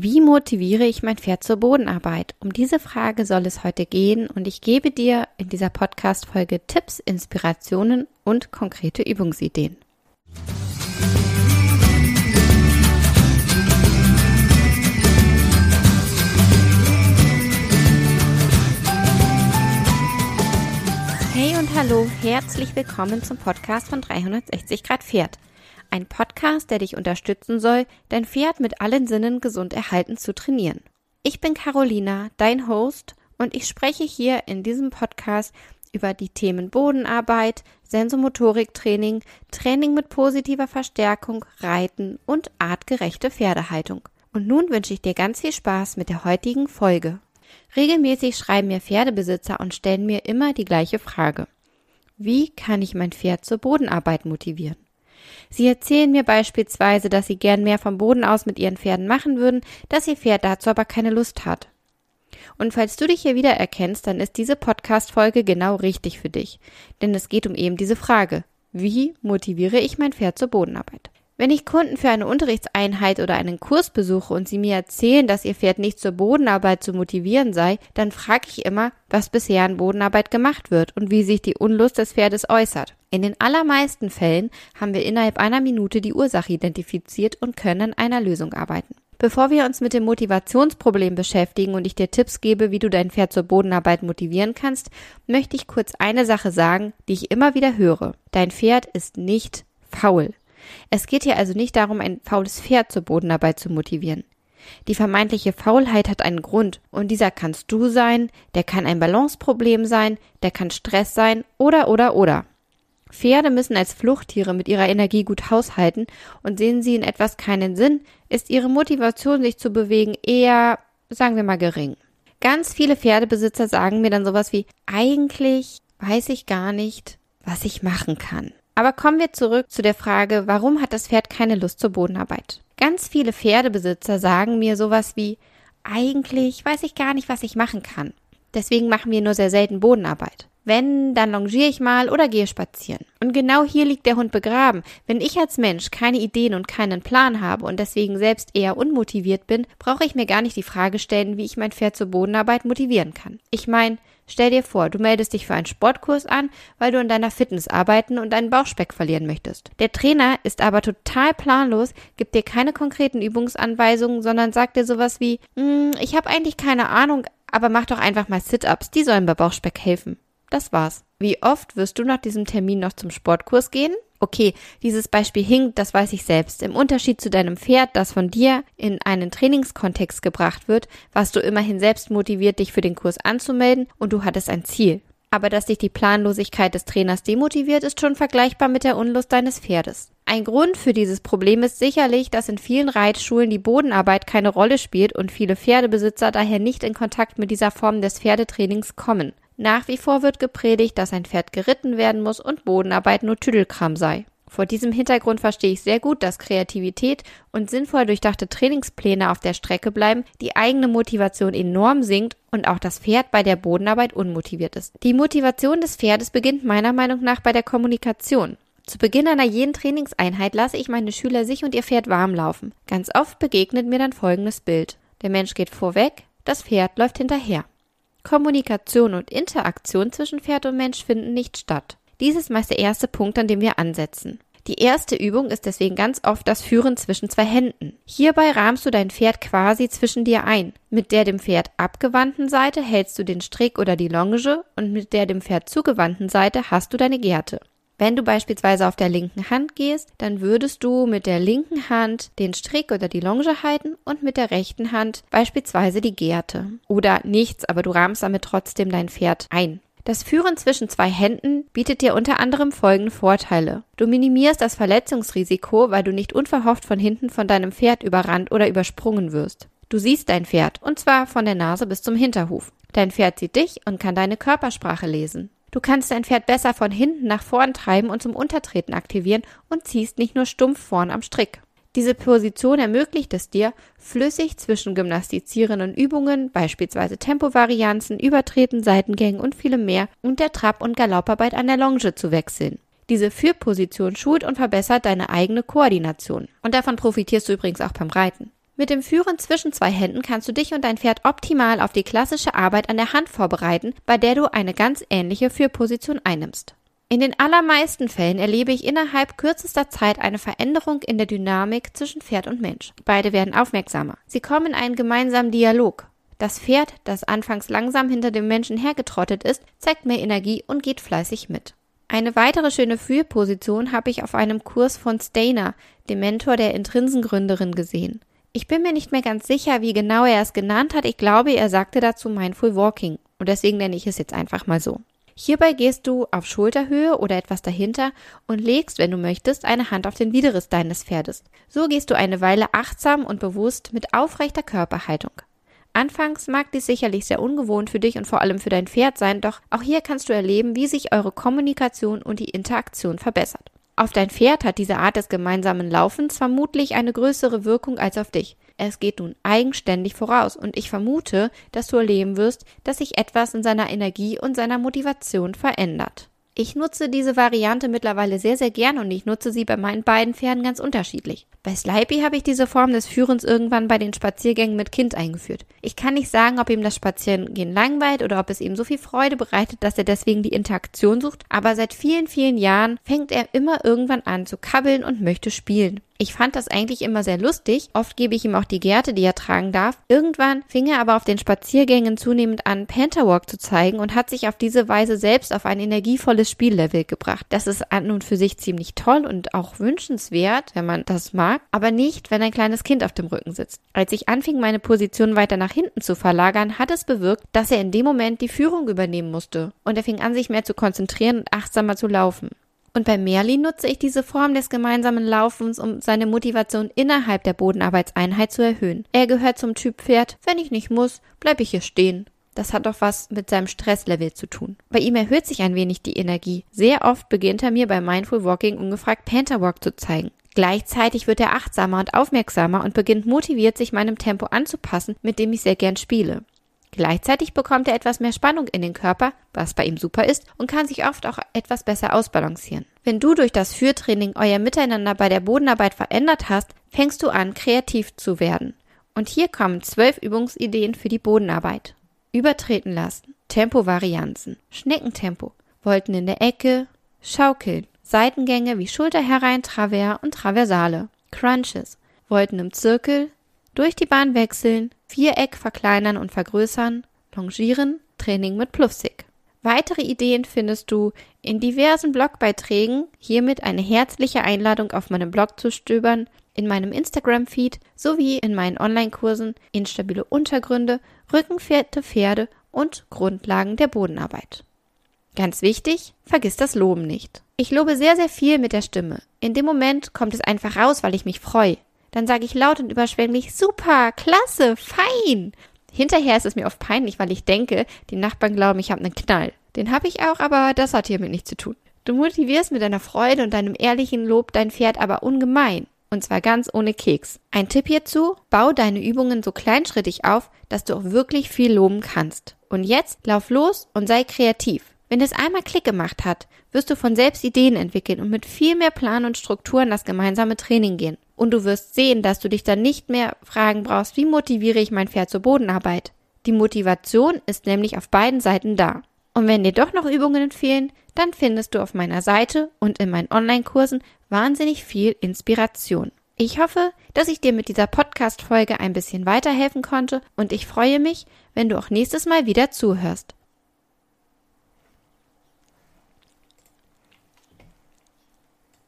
Wie motiviere ich mein Pferd zur Bodenarbeit? Um diese Frage soll es heute gehen und ich gebe dir in dieser Podcast-Folge Tipps, Inspirationen und konkrete Übungsideen. Hey und hallo, herzlich willkommen zum Podcast von 360 Grad Pferd. Ein Podcast, der dich unterstützen soll, dein Pferd mit allen Sinnen gesund erhalten zu trainieren. Ich bin Carolina, dein Host, und ich spreche hier in diesem Podcast über die Themen Bodenarbeit, Sensomotoriktraining, Training mit positiver Verstärkung, Reiten und artgerechte Pferdehaltung. Und nun wünsche ich dir ganz viel Spaß mit der heutigen Folge. Regelmäßig schreiben mir Pferdebesitzer und stellen mir immer die gleiche Frage. Wie kann ich mein Pferd zur Bodenarbeit motivieren? Sie erzählen mir beispielsweise, dass sie gern mehr vom Boden aus mit ihren Pferden machen würden, dass ihr Pferd dazu aber keine Lust hat. Und falls du dich hier wieder erkennst, dann ist diese Podcast-Folge genau richtig für dich. Denn es geht um eben diese Frage. Wie motiviere ich mein Pferd zur Bodenarbeit? Wenn ich Kunden für eine Unterrichtseinheit oder einen Kurs besuche und sie mir erzählen, dass ihr Pferd nicht zur Bodenarbeit zu motivieren sei, dann frage ich immer, was bisher an Bodenarbeit gemacht wird und wie sich die Unlust des Pferdes äußert. In den allermeisten Fällen haben wir innerhalb einer Minute die Ursache identifiziert und können an einer Lösung arbeiten. Bevor wir uns mit dem Motivationsproblem beschäftigen und ich dir Tipps gebe, wie du dein Pferd zur Bodenarbeit motivieren kannst, möchte ich kurz eine Sache sagen, die ich immer wieder höre. Dein Pferd ist nicht faul. Es geht hier also nicht darum, ein faules Pferd zur Bodenarbeit zu motivieren. Die vermeintliche Faulheit hat einen Grund, und dieser kannst du sein, der kann ein Balanceproblem sein, der kann Stress sein, oder oder oder. Pferde müssen als Fluchttiere mit ihrer Energie gut haushalten, und sehen sie in etwas keinen Sinn, ist ihre Motivation, sich zu bewegen, eher, sagen wir mal, gering. Ganz viele Pferdebesitzer sagen mir dann sowas wie, eigentlich weiß ich gar nicht, was ich machen kann. Aber kommen wir zurück zu der Frage, warum hat das Pferd keine Lust zur Bodenarbeit? Ganz viele Pferdebesitzer sagen mir sowas wie, eigentlich weiß ich gar nicht, was ich machen kann. Deswegen machen wir nur sehr selten Bodenarbeit. Wenn, dann longiere ich mal oder gehe spazieren. Und genau hier liegt der Hund begraben. Wenn ich als Mensch keine Ideen und keinen Plan habe und deswegen selbst eher unmotiviert bin, brauche ich mir gar nicht die Frage stellen, wie ich mein Pferd zur Bodenarbeit motivieren kann. Ich meine, Stell dir vor, du meldest dich für einen Sportkurs an, weil du in deiner Fitness arbeiten und deinen Bauchspeck verlieren möchtest. Der Trainer ist aber total planlos, gibt dir keine konkreten Übungsanweisungen, sondern sagt dir sowas wie, hm, ich habe eigentlich keine Ahnung, aber mach doch einfach mal Sit-ups, die sollen bei Bauchspeck helfen. Das war's. Wie oft wirst du nach diesem Termin noch zum Sportkurs gehen? Okay, dieses Beispiel hinkt, das weiß ich selbst. Im Unterschied zu deinem Pferd, das von dir in einen Trainingskontext gebracht wird, warst du immerhin selbst motiviert, dich für den Kurs anzumelden und du hattest ein Ziel. Aber dass dich die Planlosigkeit des Trainers demotiviert, ist schon vergleichbar mit der Unlust deines Pferdes. Ein Grund für dieses Problem ist sicherlich, dass in vielen Reitschulen die Bodenarbeit keine Rolle spielt und viele Pferdebesitzer daher nicht in Kontakt mit dieser Form des Pferdetrainings kommen. Nach wie vor wird gepredigt, dass ein Pferd geritten werden muss und Bodenarbeit nur Tüdelkram sei. Vor diesem Hintergrund verstehe ich sehr gut, dass Kreativität und sinnvoll durchdachte Trainingspläne auf der Strecke bleiben, die eigene Motivation enorm sinkt und auch das Pferd bei der Bodenarbeit unmotiviert ist. Die Motivation des Pferdes beginnt meiner Meinung nach bei der Kommunikation. Zu Beginn einer jeden Trainingseinheit lasse ich meine Schüler sich und ihr Pferd warm laufen. Ganz oft begegnet mir dann folgendes Bild. Der Mensch geht vorweg, das Pferd läuft hinterher. Kommunikation und Interaktion zwischen Pferd und Mensch finden nicht statt. Dies ist meist der erste Punkt, an dem wir ansetzen. Die erste Übung ist deswegen ganz oft das Führen zwischen zwei Händen. Hierbei rahmst du dein Pferd quasi zwischen dir ein. Mit der dem Pferd abgewandten Seite hältst du den Strick oder die Longe und mit der dem Pferd zugewandten Seite hast du deine Gerte. Wenn du beispielsweise auf der linken Hand gehst, dann würdest du mit der linken Hand den Strick oder die Longe halten und mit der rechten Hand beispielsweise die Gerte. Oder nichts, aber du rahmst damit trotzdem dein Pferd ein. Das Führen zwischen zwei Händen bietet dir unter anderem folgende Vorteile. Du minimierst das Verletzungsrisiko, weil du nicht unverhofft von hinten von deinem Pferd überrannt oder übersprungen wirst. Du siehst dein Pferd, und zwar von der Nase bis zum Hinterhuf. Dein Pferd sieht dich und kann deine Körpersprache lesen. Du kannst dein Pferd besser von hinten nach vorn treiben und zum Untertreten aktivieren und ziehst nicht nur stumpf vorn am Strick. Diese Position ermöglicht es dir, flüssig zwischen gymnastizierenden Übungen, beispielsweise Tempovarianzen, Übertreten, Seitengängen und vielem mehr und der Trab- und Galopparbeit an der Longe zu wechseln. Diese Führposition schult und verbessert deine eigene Koordination. Und davon profitierst du übrigens auch beim Reiten. Mit dem Führen zwischen zwei Händen kannst du dich und dein Pferd optimal auf die klassische Arbeit an der Hand vorbereiten, bei der du eine ganz ähnliche Führposition einnimmst. In den allermeisten Fällen erlebe ich innerhalb kürzester Zeit eine Veränderung in der Dynamik zwischen Pferd und Mensch. Beide werden aufmerksamer. Sie kommen in einen gemeinsamen Dialog. Das Pferd, das anfangs langsam hinter dem Menschen hergetrottet ist, zeigt mehr Energie und geht fleißig mit. Eine weitere schöne Führposition habe ich auf einem Kurs von Stainer, dem Mentor der Intrinsengründerin, gesehen. Ich bin mir nicht mehr ganz sicher, wie genau er es genannt hat. Ich glaube, er sagte dazu Mindful Walking. Und deswegen nenne ich es jetzt einfach mal so. Hierbei gehst du auf Schulterhöhe oder etwas dahinter und legst, wenn du möchtest, eine Hand auf den Widerriss deines Pferdes. So gehst du eine Weile achtsam und bewusst mit aufrechter Körperhaltung. Anfangs mag dies sicherlich sehr ungewohnt für dich und vor allem für dein Pferd sein, doch auch hier kannst du erleben, wie sich eure Kommunikation und die Interaktion verbessert. Auf dein Pferd hat diese Art des gemeinsamen Laufens vermutlich eine größere Wirkung als auf dich. Es geht nun eigenständig voraus und ich vermute, dass du erleben wirst, dass sich etwas in seiner Energie und seiner Motivation verändert. Ich nutze diese Variante mittlerweile sehr, sehr gern und ich nutze sie bei meinen beiden Pferden ganz unterschiedlich. Bei Slipey habe ich diese Form des Führens irgendwann bei den Spaziergängen mit Kind eingeführt. Ich kann nicht sagen, ob ihm das Spazierengehen langweilt oder ob es ihm so viel Freude bereitet, dass er deswegen die Interaktion sucht, aber seit vielen, vielen Jahren fängt er immer irgendwann an zu kabbeln und möchte spielen. Ich fand das eigentlich immer sehr lustig. Oft gebe ich ihm auch die Gerte, die er tragen darf. Irgendwann fing er aber auf den Spaziergängen zunehmend an, Pantherwalk zu zeigen und hat sich auf diese Weise selbst auf ein energievolles Spiellevel gebracht. Das ist an und für sich ziemlich toll und auch wünschenswert, wenn man das mag, aber nicht, wenn ein kleines Kind auf dem Rücken sitzt. Als ich anfing, meine Position weiter nach hinten zu verlagern, hat es bewirkt, dass er in dem Moment die Führung übernehmen musste und er fing an, sich mehr zu konzentrieren und achtsamer zu laufen. Und bei Merlin nutze ich diese Form des gemeinsamen Laufens, um seine Motivation innerhalb der Bodenarbeitseinheit zu erhöhen. Er gehört zum Typ Pferd, wenn ich nicht muss, bleibe ich hier stehen. Das hat doch was mit seinem Stresslevel zu tun. Bei ihm erhöht sich ein wenig die Energie. Sehr oft beginnt er mir bei Mindful Walking ungefragt Pantherwalk zu zeigen. Gleichzeitig wird er achtsamer und aufmerksamer und beginnt motiviert, sich meinem Tempo anzupassen, mit dem ich sehr gern spiele. Gleichzeitig bekommt er etwas mehr Spannung in den Körper, was bei ihm super ist, und kann sich oft auch etwas besser ausbalancieren. Wenn du durch das Führtraining euer Miteinander bei der Bodenarbeit verändert hast, fängst du an, kreativ zu werden. Und hier kommen zwölf Übungsideen für die Bodenarbeit. Übertreten lassen, Tempovarianzen, Schneckentempo, Wolten in der Ecke, Schaukeln, Seitengänge wie Schulter herein, Travers und Traversale, Crunches, Wolten im Zirkel, durch die Bahn wechseln, Viereck verkleinern und vergrößern, Longieren, Training mit Pluffsick. Weitere Ideen findest du in diversen Blogbeiträgen, hiermit eine herzliche Einladung auf meinem Blog zu stöbern, in meinem Instagram-Feed sowie in meinen Online-Kursen Instabile Untergründe, Rückenfährte Pferde und Grundlagen der Bodenarbeit. Ganz wichtig, vergiss das Loben nicht. Ich lobe sehr, sehr viel mit der Stimme. In dem Moment kommt es einfach raus, weil ich mich freue. Dann sage ich laut und überschwänglich, super, klasse, fein. Hinterher ist es mir oft peinlich, weil ich denke, die Nachbarn glauben, ich habe einen Knall. Den habe ich auch, aber das hat hiermit nichts zu tun. Du motivierst mit deiner Freude und deinem ehrlichen Lob dein Pferd aber ungemein. Und zwar ganz ohne Keks. Ein Tipp hierzu, bau deine Übungen so kleinschrittig auf, dass du auch wirklich viel loben kannst. Und jetzt lauf los und sei kreativ. Wenn es einmal Klick gemacht hat, wirst du von selbst Ideen entwickeln und mit viel mehr Plan und Struktur in das gemeinsame Training gehen. Und du wirst sehen, dass du dich dann nicht mehr fragen brauchst, wie motiviere ich mein Pferd zur Bodenarbeit. Die Motivation ist nämlich auf beiden Seiten da. Und wenn dir doch noch Übungen fehlen, dann findest du auf meiner Seite und in meinen Online-Kursen wahnsinnig viel Inspiration. Ich hoffe, dass ich dir mit dieser Podcast-Folge ein bisschen weiterhelfen konnte und ich freue mich, wenn du auch nächstes Mal wieder zuhörst.